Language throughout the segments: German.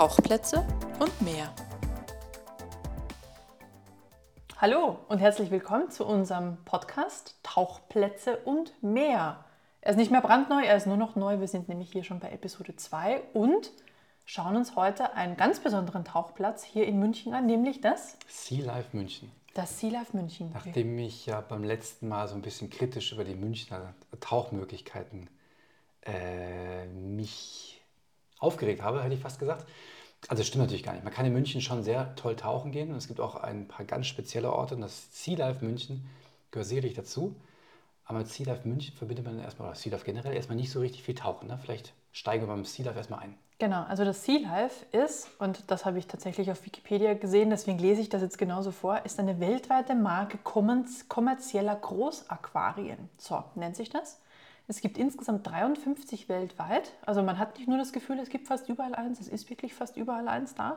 Tauchplätze und mehr. Hallo und herzlich willkommen zu unserem Podcast Tauchplätze und mehr. Er ist nicht mehr brandneu, er ist nur noch neu. Wir sind nämlich hier schon bei Episode 2 und schauen uns heute einen ganz besonderen Tauchplatz hier in München an, nämlich das Sea Life München. Das Sea Life München. Nachdem ich ja beim letzten Mal so ein bisschen kritisch über die Münchner Tauchmöglichkeiten äh, mich aufgeregt habe, hätte ich fast gesagt. Also stimmt natürlich gar nicht. Man kann in München schon sehr toll tauchen gehen und es gibt auch ein paar ganz spezielle Orte und das Sea Life München gehört sicherlich dazu. Aber mit Sea Life München verbindet man erstmal, oder Sea Life generell erstmal nicht so richtig viel Tauchen. Ne? Vielleicht steigen wir beim Sea Life erstmal ein. Genau, also das Sea Life ist, und das habe ich tatsächlich auf Wikipedia gesehen, deswegen lese ich das jetzt genauso vor, ist eine weltweite Marke kommerzieller Großaquarien. So nennt sich das. Es gibt insgesamt 53 weltweit. Also man hat nicht nur das Gefühl, es gibt fast überall eins, es ist wirklich fast überall eins da.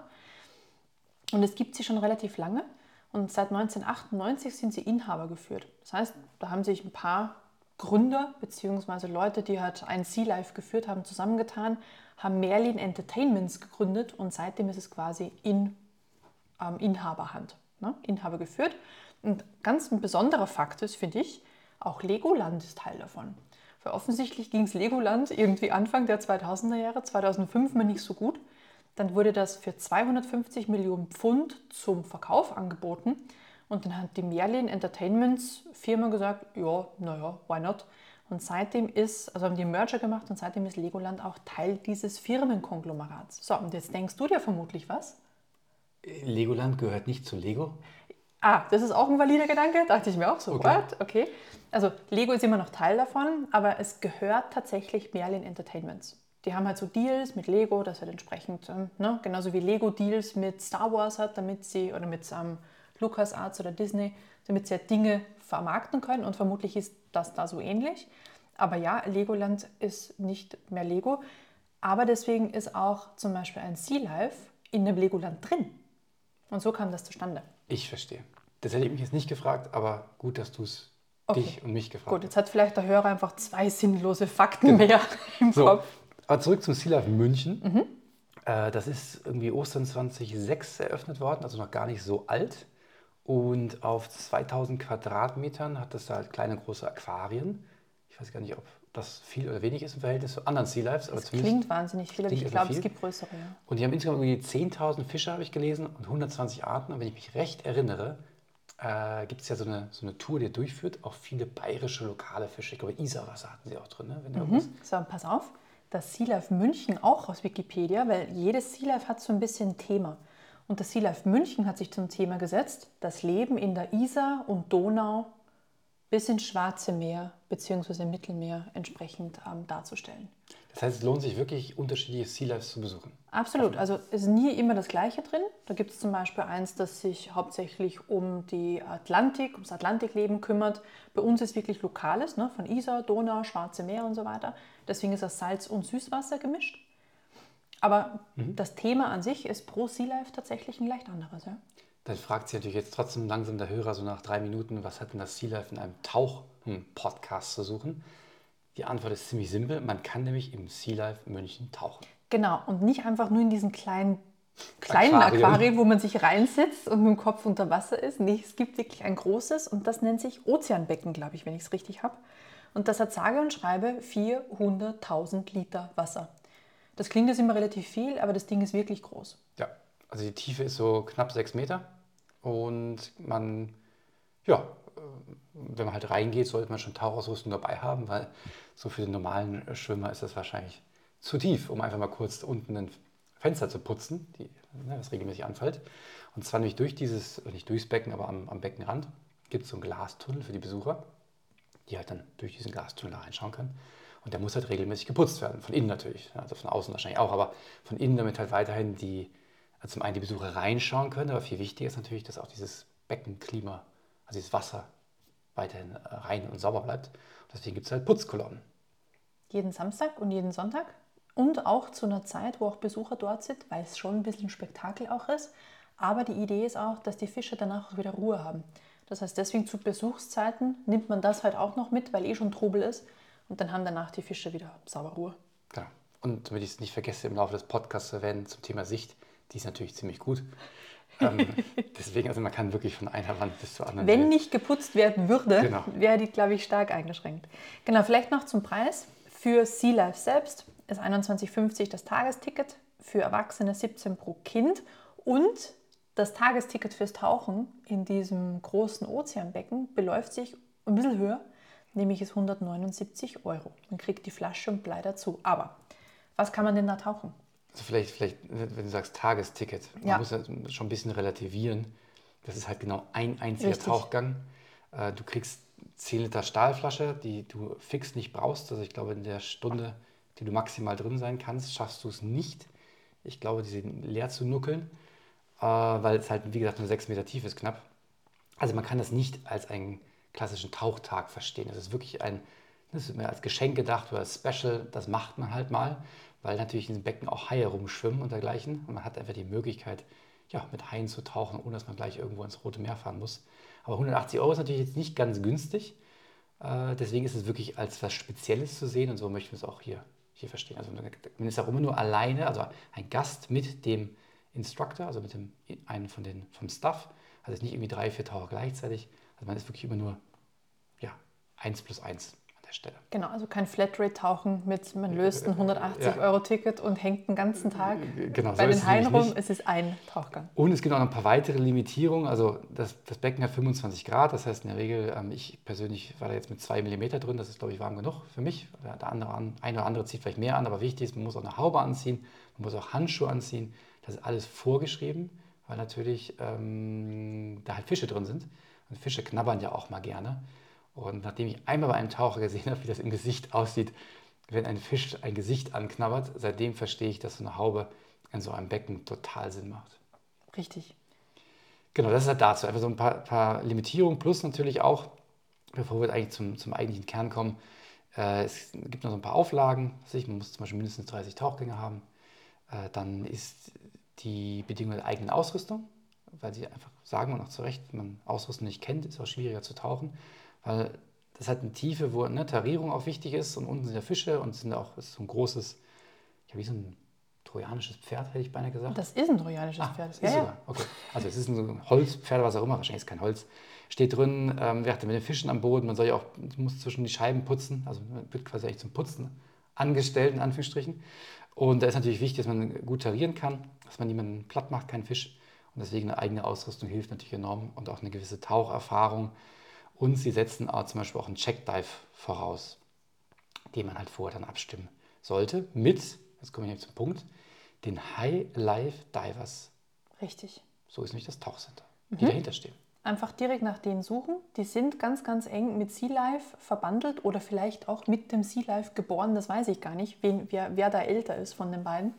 Und es gibt sie schon relativ lange. Und seit 1998 sind sie Inhaber geführt. Das heißt, da haben sich ein paar Gründer bzw. Leute, die halt ein Sea Life geführt haben, zusammengetan, haben Merlin Entertainments gegründet und seitdem ist es quasi in ähm, Inhaberhand, ne? Inhaber geführt. Und ganz ein besonderer Fakt ist, finde ich, auch Legoland ist Teil davon. Weil offensichtlich ging es Legoland irgendwie Anfang der 2000er Jahre, 2005 mal nicht so gut. Dann wurde das für 250 Millionen Pfund zum Verkauf angeboten. Und dann hat die Merlin Entertainments Firma gesagt, ja, naja, why not? Und seitdem ist, also haben die Merger gemacht und seitdem ist Legoland auch Teil dieses Firmenkonglomerats. So, und jetzt denkst du dir vermutlich was? Legoland gehört nicht zu Lego. Ah, das ist auch ein valider Gedanke, dachte ich mir auch so. Okay. What? Okay. Also Lego ist immer noch Teil davon, aber es gehört tatsächlich Merlin Entertainments. Die haben halt so Deals mit Lego, das halt entsprechend, ähm, ne, genauso wie Lego Deals mit Star Wars hat, damit sie, oder mit ähm, LucasArts oder Disney, damit sie halt Dinge vermarkten können und vermutlich ist das da so ähnlich. Aber ja, Legoland ist nicht mehr Lego, aber deswegen ist auch zum Beispiel ein Sea Life in dem Legoland drin. Und so kam das zustande. Ich verstehe. Das hätte ich mich jetzt nicht gefragt, aber gut, dass du es Okay. dich und mich gefragt Gut, jetzt hat vielleicht der Hörer einfach zwei sinnlose Fakten mehr im So, Kopf. aber zurück zum Sea Life München. Mhm. Äh, das ist irgendwie Ostern 2006 eröffnet worden, also noch gar nicht so alt. Und auf 2000 Quadratmetern hat das da halt kleine, große Aquarien. Ich weiß gar nicht, ob das viel oder wenig ist im Verhältnis zu anderen Sea Lives. Das klingt wahnsinnig viel, aber ich glaube, es gibt größere. Ja. Und die haben insgesamt irgendwie 10.000 Fische, habe ich gelesen, und 120 Arten. Und wenn ich mich recht erinnere, äh, gibt es ja so eine, so eine Tour, die durchführt, auch viele bayerische lokale Fische. Ich glaube, Isarwasser hatten sie auch drin. Ne? Irgendwas- So, pass auf, das Sea Life München auch aus Wikipedia, weil jedes Sea Life hat so ein bisschen ein Thema. Und das Sea Life München hat sich zum Thema gesetzt, das Leben in der Isar und Donau bis ins Schwarze Meer bzw. Mittelmeer entsprechend ähm, darzustellen. Das heißt, es lohnt sich wirklich, unterschiedliche Sea Lives zu besuchen. Absolut. Also es ist nie immer das Gleiche drin. Da gibt es zum Beispiel eins, das sich hauptsächlich um die Atlantik, ums Atlantikleben kümmert. Bei uns ist wirklich Lokales, ne? von Isar, Donau, Schwarze Meer und so weiter. Deswegen ist das Salz- und Süßwasser gemischt. Aber das Thema an sich ist pro Sea Life tatsächlich ein leicht anderes. Ja? Dann fragt sich natürlich jetzt trotzdem langsam der Hörer so nach drei Minuten, was hat denn das Sea Life in einem Tauch-Podcast zu suchen? Die Antwort ist ziemlich simpel. Man kann nämlich im Sea Life München tauchen. Genau, und nicht einfach nur in diesen kleinen, kleinen Aquarium. Aquarien, wo man sich reinsetzt und mit dem Kopf unter Wasser ist. Nee, es gibt wirklich ein großes und das nennt sich Ozeanbecken, glaube ich, wenn ich es richtig habe. Und das hat sage und schreibe 400.000 Liter Wasser. Das klingt jetzt immer relativ viel, aber das Ding ist wirklich groß. Ja, also die Tiefe ist so knapp sechs Meter und man, ja, wenn man halt reingeht, sollte man schon Tauchausrüstung dabei haben, weil so für den normalen Schwimmer ist das wahrscheinlich zu tief, um einfach mal kurz unten ein Fenster zu putzen, die, ne, was regelmäßig anfällt. Und zwar nämlich durch dieses, nicht durchs Becken, aber am, am Beckenrand gibt es so einen Glastunnel für die Besucher, die halt dann durch diesen Glastunnel reinschauen können. Und der muss halt regelmäßig geputzt werden, von innen natürlich, also von außen wahrscheinlich auch, aber von innen, damit halt weiterhin die, also zum einen die Besucher reinschauen können, aber viel wichtiger ist natürlich, dass auch dieses Beckenklima, also dieses Wasser weiterhin äh, rein und sauber bleibt. Und deswegen gibt es halt Putzkolonnen. Jeden Samstag und jeden Sonntag. Und auch zu einer Zeit, wo auch Besucher dort sind, weil es schon ein bisschen Spektakel auch ist. Aber die Idee ist auch, dass die Fische danach auch wieder Ruhe haben. Das heißt, deswegen zu Besuchszeiten nimmt man das halt auch noch mit, weil eh schon Trubel ist. Und dann haben danach die Fische wieder sauber Ruhe. Genau. Und damit ich es nicht vergesse, im Laufe des Podcasts zu erwähnen, zum Thema Sicht, die ist natürlich ziemlich gut. ähm, deswegen, also man kann wirklich von einer Wand bis zur anderen. Wenn Welt. nicht geputzt werden würde, Genau. wäre die, glaube ich, stark eingeschränkt. Genau, vielleicht noch zum Preis. Für Sea Life selbst ist 21,50 das Tagesticket, für Erwachsene 17 pro Kind und das Tagesticket fürs Tauchen in diesem großen Ozeanbecken beläuft sich ein bisschen höher, nämlich ist 179 Euro. Man kriegt die Flasche und Blei dazu. Aber was kann man denn da tauchen? Also vielleicht, vielleicht, wenn du sagst Tagesticket, man Ja. muss ja schon ein bisschen relativieren. Das ist halt genau ein einziger Richtig. Tauchgang. Äh, Du kriegst 10 Liter Stahlflasche, die du fix nicht brauchst. Also ich glaube, in der Stunde, die du maximal drin sein kannst, schaffst du es nicht. Ich glaube, die sind leer zu nuckeln, äh, weil es halt, wie gesagt, nur 6 Meter tief ist knapp. Also man kann das nicht als einen klassischen Tauchtag verstehen. Das ist wirklich ein, das ist mehr als Geschenk gedacht oder als Special. Das macht man halt mal, weil natürlich in diesem Becken auch Haie rumschwimmen und dergleichen. Und man hat einfach die Möglichkeit, ja, mit Haien zu tauchen, ohne dass man gleich irgendwo ins Rote Meer fahren muss. Aber 180 Euro ist natürlich jetzt nicht ganz günstig. Äh, deswegen ist es wirklich als was Spezielles zu sehen und so möchten wir es auch hier, hier verstehen. Also man ist auch immer nur alleine, also ein Gast mit dem Instructor, also mit dem einen von den vom Staff. Also nicht irgendwie drei, vier Taucher gleichzeitig. Also man ist wirklich immer nur ja, eins plus eins an der Stelle. Genau, also kein Flatrate-Tauchen mit, man löst ein 180-Euro-Ticket und hängt den ganzen Tag Genau, so bei ist den Haien rum. nicht. Es ist ein Tauchgang. Und es gibt auch noch ein paar weitere Limitierungen. Also das, das Becken hat 25 Grad, das heißt in der Regel, ähm, ich persönlich war da jetzt mit 2 mm drin, das ist glaube ich warm genug für mich. Der der andere, an- ein oder andere zieht vielleicht mehr an, aber wichtig ist, man muss auch eine Haube anziehen, man muss auch Handschuhe anziehen. Das ist alles vorgeschrieben, weil natürlich ähm, da halt Fische drin sind. Und Fische knabbern ja auch mal gerne. Und nachdem ich einmal bei einem Taucher gesehen habe, wie das im Gesicht aussieht, wenn ein Fisch ein Gesicht anknabbert, seitdem verstehe ich, dass so eine Haube in so einem Becken total Sinn macht. Richtig. Genau, das ist halt dazu. Einfach so ein paar, paar Limitierungen plus natürlich auch, bevor wir eigentlich zum, zum eigentlichen Kern kommen, äh, es gibt noch so ein paar Auflagen. Man muss zum Beispiel mindestens 30 Tauchgänge haben. Äh, dann ist die Bedingung der eigenen Ausrüstung, weil sie einfach sagen und auch zu Recht, wenn man Ausrüstung nicht kennt, ist es auch schwieriger zu tauchen, weil das hat eine Tiefe, wo eine Tarierung auch wichtig ist und unten sind ja Fische und es sind auch ist so ein großes, ja wie so ein trojanisches Pferd, hätte ich beinahe gesagt. Das ist ein trojanisches Ah, Pferd. ist Ja, ja. sogar. Okay. Also es ist ein Holzpferd, was auch immer, wahrscheinlich ist kein Holz. Steht drin, ähm, wer hat mit den Fischen am Boden, man soll ja auch, muss zwischen die Scheiben putzen, also man wird quasi eigentlich zum Putzen angestellt, in Anführungsstrichen. Und da ist natürlich wichtig, dass man gut tarieren kann, dass man niemanden platt macht, keinen Fisch. Und deswegen eine eigene Ausrüstung hilft natürlich enorm und auch eine gewisse Taucherfahrung. Und sie setzen auch zum Beispiel auch einen Checkdive voraus, den man halt vorher dann abstimmen sollte mit, jetzt komme ich nämlich zum Punkt, den High Life Divers. Richtig. So ist nämlich das Tauchcenter, Mhm. die dahinter stehen. Einfach direkt nach denen suchen. Die sind ganz, ganz eng mit Sea Life verbandelt oder vielleicht auch mit dem Sea Life geboren. Das weiß ich gar nicht, wen, wer, wer da älter ist von den beiden.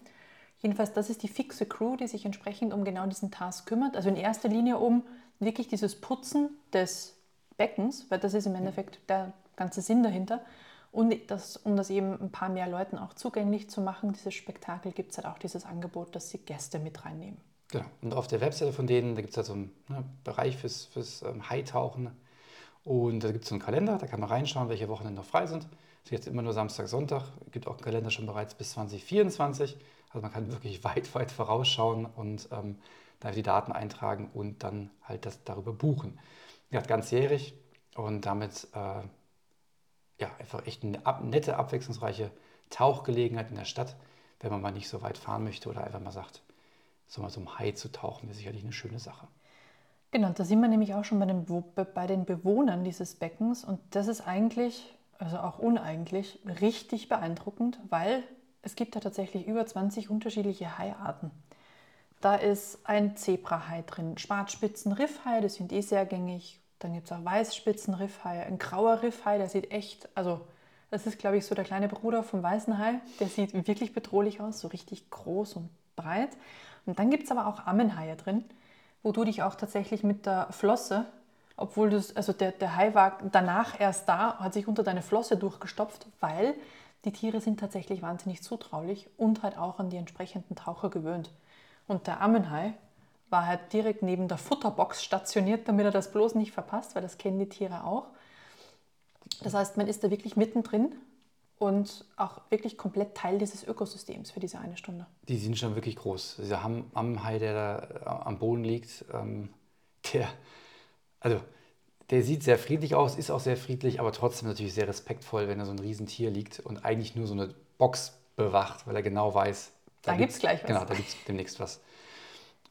Jedenfalls, das ist die fixe Crew, die sich entsprechend um genau diesen Task kümmert. Also in erster Linie um wirklich dieses Putzen des Beckens, weil das ist im Endeffekt der ganze Sinn dahinter. Und das, um das eben ein paar mehr Leuten auch zugänglich zu machen, dieses Spektakel, gibt es halt auch dieses Angebot, dass sie Gäste mit reinnehmen. Genau. Und auf der Webseite von denen, da gibt es halt so einen ne, Bereich fürs, fürs ähm, Hightauchen. Und da gibt es so einen Kalender, da kann man reinschauen, welche Wochenende noch frei sind. Es ist jetzt immer nur Samstag, Sonntag. Es gibt auch einen Kalender schon bereits bis 2024. Also man kann wirklich weit, weit vorausschauen und ähm, da die Daten eintragen und dann halt das darüber buchen. Ja, ganzjährig und damit äh, ja, einfach echt eine ab, nette, abwechslungsreiche Tauchgelegenheit in der Stadt, wenn man mal nicht so weit fahren möchte oder einfach mal sagt, so mal zum Hai zu tauchen, wäre sicherlich eine schöne Sache. Genau, da sind wir nämlich auch schon bei den, bei den Bewohnern dieses Beckens und das ist eigentlich, also auch uneigentlich, richtig beeindruckend, weil es gibt da tatsächlich über 20 unterschiedliche Haiarten. Da ist ein Zebrahai drin, Schwarzspitzenriffhai, die sind eh sehr gängig. Dann gibt es auch Weißspitzenriffhai, ein grauer Riffhai, der sieht echt, also das ist glaube ich so der kleine Bruder vom weißen Hai, der sieht wirklich bedrohlich aus, so richtig groß und breit. Und dann gibt es aber auch Ammenhaie drin, wo du dich auch tatsächlich mit der Flosse, obwohl du also der, der Hai war danach erst da, hat sich unter deine Flosse durchgestopft, weil die Tiere sind tatsächlich wahnsinnig zutraulich und halt auch an die entsprechenden Taucher gewöhnt. Und der Ammenhai war halt direkt neben der Futterbox stationiert, damit er das bloß nicht verpasst, weil das kennen die Tiere auch. Das heißt, man ist da wirklich mittendrin und auch wirklich komplett Teil dieses Ökosystems für diese eine Stunde. Die sind schon wirklich groß. Dieser Ammenhai, der da am Boden liegt, ähm, der, also der sieht sehr friedlich aus, ist auch sehr friedlich, aber trotzdem natürlich sehr respektvoll, wenn da so ein Riesentier liegt und eigentlich nur so eine Box bewacht, weil er genau weiß, da, da gibt es gleich was. Genau, da gibt es demnächst was.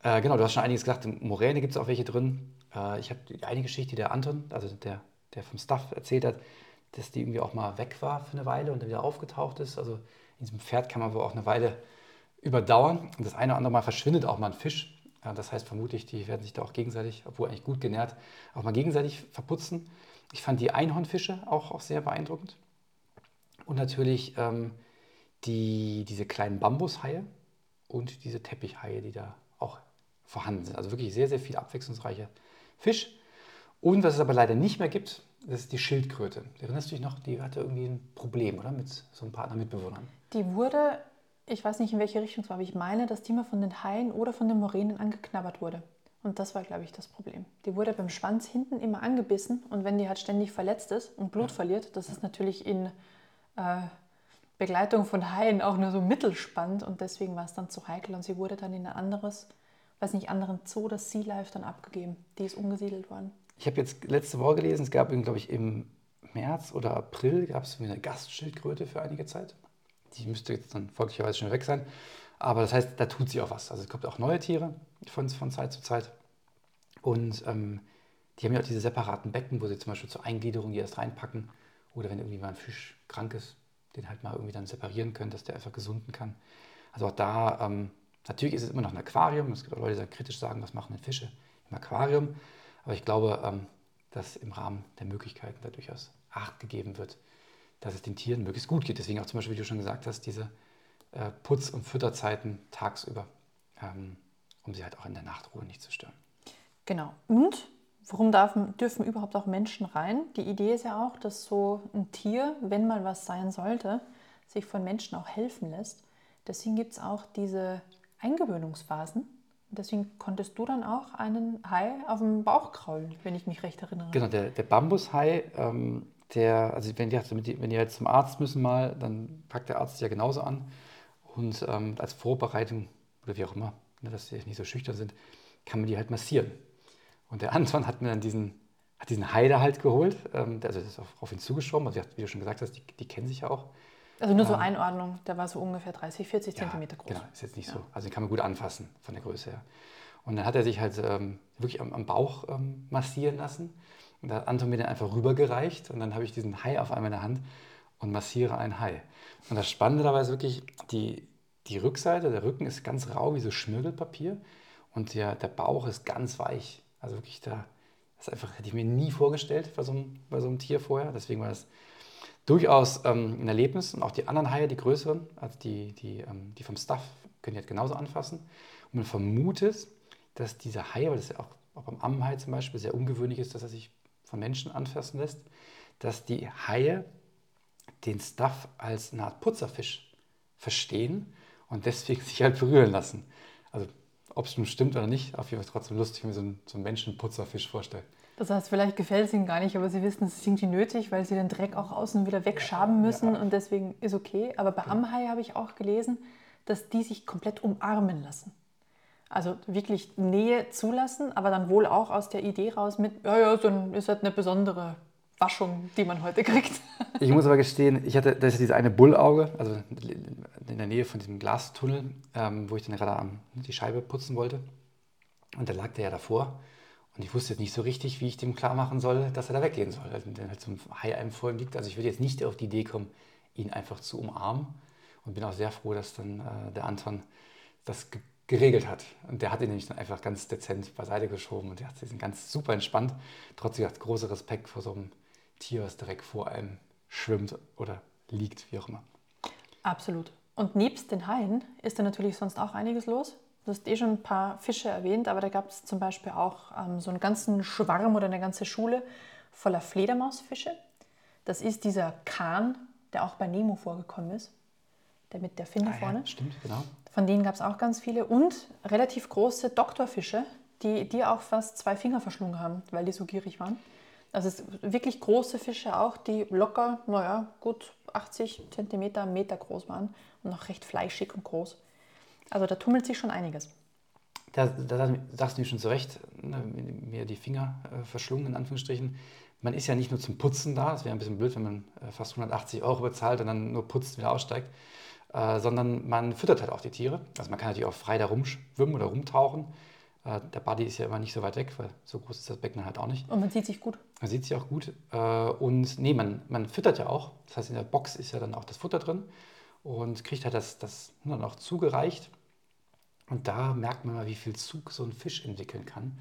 Äh, genau, du hast schon einiges gesagt. In Moräne gibt es auch welche drin. Äh, ich habe eine Geschichte, die der Anton, also der, der vom Staff erzählt hat, dass die irgendwie auch mal weg war für eine Weile und dann wieder aufgetaucht ist. Also in diesem Pferd kann man wohl auch eine Weile überdauern. Und das eine oder andere Mal verschwindet auch mal ein Fisch. Ja, das heißt vermutlich, die werden sich da auch gegenseitig, obwohl eigentlich gut genährt, auch mal gegenseitig verputzen. Ich fand die Einhornfische auch, auch sehr beeindruckend. Und natürlich ähm, die, diese kleinen Bambushaie und diese Teppichhaie, die da auch vorhanden sind. Also wirklich sehr, sehr viel abwechslungsreicher Fisch. Und was es aber leider nicht mehr gibt, das ist die Schildkröte. Erinnerst du dich noch, die hatte irgendwie ein Problem, oder? Mit so einem Partner Mitbewohnern. Die wurde, ich weiß nicht in welche Richtung es war, aber ich meine, dass die mal von den Haien oder von den Moränen angeknabbert wurde. Und das war, glaube ich, das Problem. Die wurde beim Schwanz hinten immer angebissen und wenn die halt ständig verletzt ist und Blut ja. verliert, das ist natürlich in äh, Begleitung von Haien auch nur so mittelspannend und deswegen war es dann zu heikel und sie wurde dann in ein anderes, weiß nicht, anderen Zoo, das Sea Life, dann abgegeben. Die ist umgesiedelt worden. Ich habe jetzt letzte Woche gelesen, es gab, glaube ich, im März oder April gab es eine Gastschildkröte für einige Zeit. Die müsste jetzt dann folglicherweise schon weg sein. Aber das heißt, da tut sie auch was. Also es kommt auch neue Tiere von, von Zeit zu Zeit. Und ähm, die haben ja auch diese separaten Becken, wo sie zum Beispiel zur Eingliederung die erst reinpacken. Oder wenn irgendwie mal ein Fisch krank ist, den halt mal irgendwie dann separieren können, dass der einfach gesunden kann. Also auch da, ähm, natürlich ist es immer noch ein Aquarium. Es gibt auch Leute, die kritisch sagen, was machen denn Fische im Aquarium? Aber ich glaube, ähm, dass im Rahmen der Möglichkeiten da durchaus Acht gegeben wird, dass es den Tieren möglichst gut geht. Deswegen auch zum Beispiel, wie du schon gesagt hast, diese äh, Putz- und Fütterzeiten tagsüber, ähm, um sie halt auch in der Nachtruhe nicht zu stören. Genau. Und Warum darf, dürfen überhaupt auch Menschen rein? Die Idee ist ja auch, dass so ein Tier, wenn mal was sein sollte, sich von Menschen auch helfen lässt. Deswegen gibt es auch diese Eingewöhnungsphasen. Deswegen konntest du dann auch einen Hai auf dem Bauch kraulen, wenn ich mich recht erinnere. Genau, der, der Bambushai, ähm, der, also wenn die, wenn die jetzt zum Arzt müssen mal, dann packt der Arzt ja genauso an. Und ähm, als Vorbereitung oder wie auch immer, ne, dass sie nicht so schüchtern sind, kann man die halt massieren. Und der Anton hat mir dann diesen, hat diesen Heider halt geholt. Ähm, also das ist auf, auf ihn zugeschoben. Also wie du schon gesagt hast, die, die kennen sich ja auch. Also nur so ähm, Einordnung, der war so ungefähr 30, 40 ja, Zentimeter groß. Genau, ist jetzt nicht ja. so. Also den kann man gut anfassen von der Größe her. Und dann hat er sich halt ähm, wirklich am, am Bauch ähm, massieren lassen. Und da hat Anton mir den einfach rübergereicht. Und dann habe ich diesen Hai auf einmal in der Hand und massiere einen Hai. Und das Spannende dabei ist wirklich, die, die Rückseite, der Rücken ist ganz rau wie so Schmirgelpapier. Und der, der Bauch ist ganz weich. Also wirklich da, das einfach, hätte ich mir nie vorgestellt bei so einem, bei so einem Tier vorher. Deswegen war das durchaus ähm, ein Erlebnis. Und auch die anderen Haie, die größeren, also die, die, ähm, die vom Stuff, können die halt genauso anfassen. Und man vermutet, dass diese Haie, weil das ja auch, auch beim Ammenhai zum Beispiel sehr ungewöhnlich ist, dass er sich von Menschen anfassen lässt, dass die Haie den Stuff als eine Art Putzerfisch verstehen und deswegen sich halt berühren lassen. Also ob es nun stimmt oder nicht, auf jeden Fall trotzdem lustig, mir so einen, so einen Menschenputzerfisch vorstellen. Das heißt, vielleicht gefällt es ihnen gar nicht, aber sie wissen, es ist irgendwie nötig, weil sie den Dreck auch außen wieder wegschaben müssen ja. und deswegen ist okay. Aber bei Amhai habe ich auch gelesen, dass die sich komplett umarmen lassen. Also wirklich Nähe zulassen, aber dann wohl auch aus der Idee raus mit, ja, ja, so ist halt eine besondere Waschung, die man heute kriegt. Ich muss aber gestehen, ich hatte das ist dieses eine Bullauge, also in der Nähe von diesem Glastunnel, ähm, wo ich dann gerade die Scheibe putzen wollte. Und da lag der ja davor. Und ich wusste jetzt nicht so richtig, wie ich dem klar machen soll, dass er da weggehen soll. Also, wenn halt ein Hai einem vor ihm liegt. Also ich würde jetzt nicht auf die Idee kommen, ihn einfach zu umarmen. Und bin auch sehr froh, dass dann äh, der Anton das geregelt hat. Und der hat ihn nämlich dann einfach ganz dezent beiseite geschoben und der hat sich ganz super entspannt. Trotzdem hat großer Respekt vor so einem Tier, was direkt vor einem schwimmt oder liegt, wie auch immer. Absolut. Und nebst den Haien ist da natürlich sonst auch einiges los. Du hast eh schon ein paar Fische erwähnt, aber da gab es zum Beispiel auch ähm, so einen ganzen Schwarm oder eine ganze Schule voller Fledermausfische. Das ist dieser Kahn, der auch bei Nemo vorgekommen ist, der mit der Finne ah, vorne. Ja, stimmt, genau. Von denen gab es auch ganz viele und relativ große Doktorfische, die, die auch fast zwei Finger verschlungen haben, weil die so gierig waren. Also es wirklich große Fische auch, die locker, naja, gut 80 Zentimeter, Meter groß waren und noch recht fleischig und groß. Also da tummelt sich schon einiges. Da, da sagst du mir schon zu Recht, ne, mir die Finger äh, verschlungen, in Anführungsstrichen. Man ist ja nicht nur zum Putzen da, es wäre ein bisschen blöd, wenn man äh, fast 180 Euro bezahlt und dann nur putzt, wieder aussteigt, äh, sondern man füttert halt auch die Tiere. Also man kann natürlich auch frei da rumschwimmen oder rumtauchen. Äh, der Buddy ist ja immer nicht so weit weg, weil so groß ist das Becken halt auch nicht. Und man sieht sich gut. Man sieht sich auch gut. Äh, und nee, man, man füttert ja auch. Das heißt, in der Box ist ja dann auch das Futter drin und kriegt halt das, das dann auch zugereicht. Und da merkt man mal, wie viel Zug so ein Fisch entwickeln kann.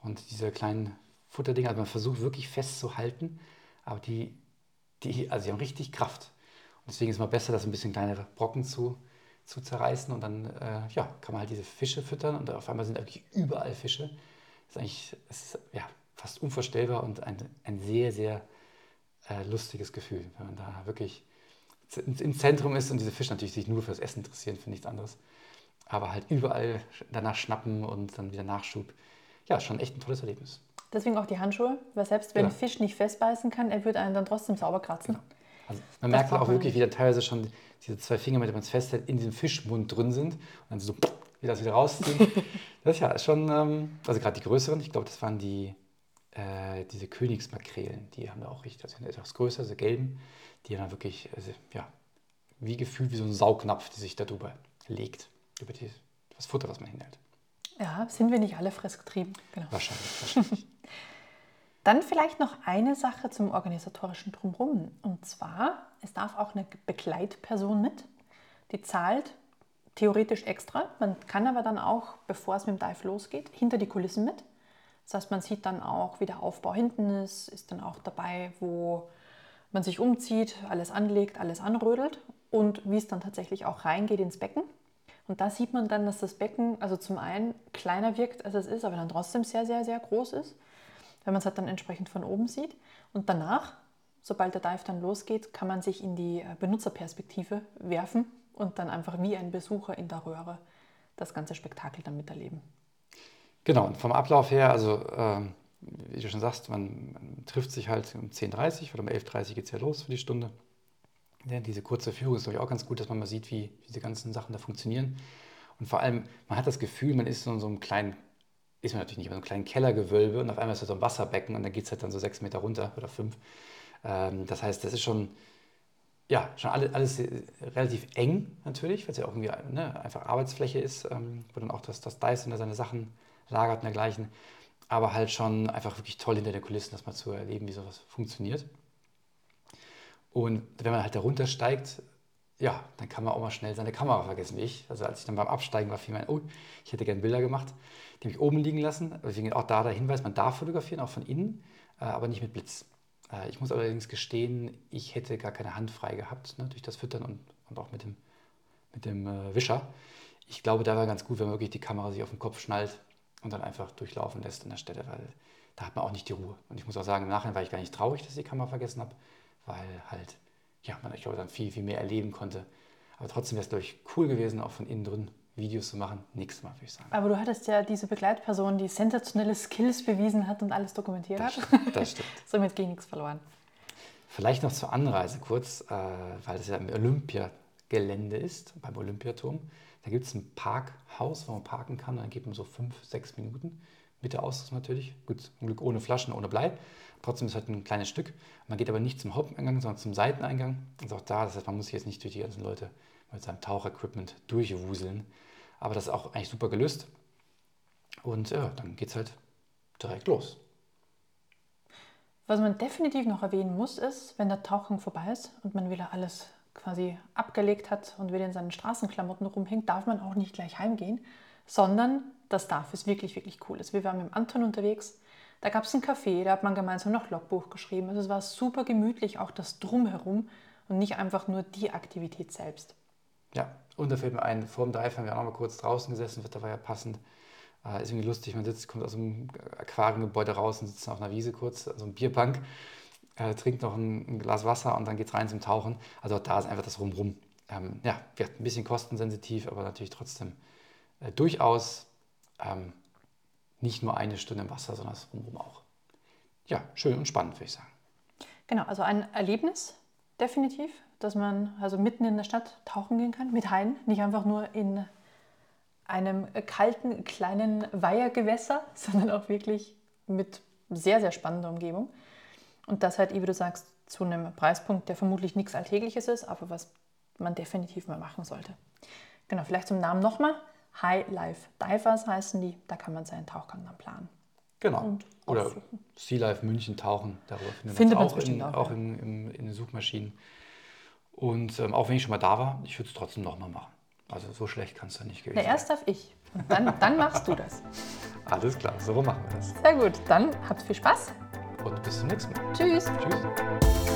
Und diese kleinen Futterdinger, also man versucht wirklich festzuhalten, aber die, die, also die haben richtig Kraft. Und deswegen ist es mal besser, das ein bisschen kleinere Brocken zu, zu zerreißen und dann äh, ja, kann man halt diese Fische füttern und auf einmal sind wirklich überall Fische. Das ist eigentlich das ist, ja, fast unvorstellbar und ein, ein sehr, sehr äh, lustiges Gefühl, wenn man da wirklich im Zentrum ist und diese Fische natürlich sich nur fürs Essen interessieren, für nichts anderes aber halt überall danach schnappen und dann wieder Nachschub. Ja, schon echt ein tolles Erlebnis. Deswegen auch die Handschuhe, weil selbst wenn ja. Fisch nicht festbeißen kann, er wird einen dann trotzdem sauber kratzen. Genau. Also man das merkt auch wirklich, wie dann teilweise schon diese zwei Finger, mit denen man es festhält, in diesem Fischmund drin sind und dann so wie das wieder rausziehen. das ist ja schon, ähm, also gerade die größeren, ich glaube, das waren die, äh, diese Königsmakrelen, die haben da auch richtig, also etwas größer, so gelben, die haben dann wirklich, also, ja, wie gefühlt wie so ein Saugnapf, die sich da drüber legt über die, das Futter, was man hinhält. Ja, sind wir nicht alle fressgetrieben? Genau. Wahrscheinlich. wahrscheinlich. Dann vielleicht noch eine Sache zum organisatorischen Drumherum. Und zwar, es darf auch eine Begleitperson mit. Die zahlt theoretisch extra. Man kann aber dann auch, bevor es mit dem Dive losgeht, hinter die Kulissen mit. Das heißt, man sieht dann auch, wie der Aufbau hinten ist, ist dann auch dabei, wo man sich umzieht, alles anlegt, alles anrödelt und wie es dann tatsächlich auch reingeht ins Becken. Und da sieht man dann, dass das Becken also zum einen kleiner wirkt, als es ist, aber dann trotzdem sehr, sehr, sehr groß ist, wenn man es halt dann entsprechend von oben sieht. Und danach, sobald der Dive dann losgeht, kann man sich in die äh, Benutzerperspektive werfen und dann einfach wie ein Besucher in der Röhre das ganze Spektakel dann miterleben. Genau, und vom Ablauf her, also äh, wie du schon sagst, man, man, trifft sich halt um 10.30 Uhr oder um 11.30 Uhr geht es ja los für die Stunde. Ja, diese kurze Führung ist glaube ich auch ganz gut, dass man mal sieht, wie, diese ganzen Sachen da funktionieren. Und vor allem, man hat das Gefühl, man ist in so einem kleinen, ist man natürlich nicht, aber so einem kleinen Kellergewölbe und auf einmal ist da so ein Wasserbecken und dann geht es halt dann so sechs Meter runter oder fünf. Ähm, das heißt, das ist schon, ja, schon alles, alles relativ eng natürlich, weil es ja auch irgendwie ne, einfach Arbeitsfläche ist, ähm, wo dann auch das, das Dyson da seine Sachen lagert und dergleichen. Aber halt schon einfach wirklich toll hinter den Kulissen, das mal zu erleben, wie sowas funktioniert. Und wenn man halt da runtersteigt, ja, dann kann man auch mal schnell seine Kamera vergessen, wie ich. Also als ich dann beim Absteigen war, fiel mir ein, oh, ich hätte gerne Bilder gemacht. Die habe ich oben liegen lassen. Deswegen auch da der Hinweis, man darf fotografieren, auch von innen, äh, aber nicht mit Blitz. Äh, ich muss allerdings gestehen, ich hätte gar keine Hand frei gehabt, ne, durch das Füttern und, und auch mit dem, mit dem äh, Wischer. Ich glaube, da war ganz gut, wenn man wirklich die Kamera sich auf den Kopf schnallt und dann einfach durchlaufen lässt an der Stelle, weil da hat man auch nicht die Ruhe. Und ich muss auch sagen, im Nachhinein war ich gar nicht traurig, dass ich die Kamera vergessen habe weil halt, ja, man, ich glaube, dann viel, viel mehr erleben konnte. Aber trotzdem wäre es, glaube ich, cool gewesen, auch von innen drin Videos zu machen. Nächstes Mal, würde ich sagen. Aber du hattest ja diese Begleitperson, die sensationelle Skills bewiesen hat und alles dokumentiert das hat. Stimmt, das stimmt. Somit ging nichts verloren. Vielleicht noch zur Anreise kurz, äh, weil das ja im Olympiagelände ist, beim Olympiaturm. Da gibt es ein Parkhaus, wo man parken kann. Und dann geht man so fünf, sechs Minuten mit der Ausrüstung natürlich. Gut, zum Glück ohne Flaschen, ohne Blei. Trotzdem ist es halt ein kleines Stück. Man geht aber nicht zum Haupteingang, sondern zum Seiteneingang. Und auch da, das heißt, man muss sich jetzt nicht durch die ganzen Leute mit seinem Tauchequipment durchwuseln. Aber das ist auch eigentlich super gelöst. Und ja, dann geht es halt direkt los. Was man definitiv noch erwähnen muss, ist, wenn der Tauchgang vorbei ist und man wieder alles quasi abgelegt hat und wieder in seinen Straßenklamotten rumhängt, darf man auch nicht gleich heimgehen, sondern das darf es wirklich, wirklich cool ist. Wir waren mit dem Anton unterwegs, da gab es ein Café, da hat man gemeinsam noch Logbuch geschrieben. Also es war super gemütlich, auch das Drumherum und nicht einfach nur die Aktivität selbst. Ja, und da fällt mir ein, vor dem Dive haben wir auch noch mal kurz draußen gesessen, Wetter war ja passend. Äh, ist irgendwie lustig, man sitzt, kommt aus dem Aquariumgebäude raus und sitzt auf einer Wiese kurz, also eine Bierbank, äh, trinkt noch ein, ein, Glas Wasser und dann geht es rein zum Tauchen. Also da ist einfach das Rumrum. Ähm, ja, wird ein bisschen kostensensitiv, aber natürlich trotzdem äh, durchaus ähm, nicht nur eine Stunde im Wasser, sondern das Rumrum auch. ja, schön und spannend, würde ich sagen. Genau, also ein Erlebnis definitiv, dass man also mitten in der Stadt tauchen gehen kann mit Haien, nicht einfach nur in einem kalten kleinen Weihergewässer, sondern auch wirklich mit sehr, sehr spannender Umgebung. Und das halt, wie du sagst, zu einem Preispunkt, der vermutlich nichts Alltägliches ist, aber was man definitiv mal machen sollte. Genau, vielleicht zum Namen nochmal. High Life Divers heißen die, da kann man seinen Tauchgang dann planen. Genau. Oder. Sea Life München tauchen, darüber findet, Findet man auch, in, bestimmt auch, auch in, in, in den Suchmaschinen. Und ähm, auch wenn ich schon mal da war, ich würde es trotzdem nochmal machen. Also so schlecht kann es da nicht gewesen Na, erst darf ich. Und dann, dann machst du das. Alles klar, so machen wir das. Sehr gut, dann habt viel Spaß. Und bis zum nächsten Mal. Tschüss. Tschüss.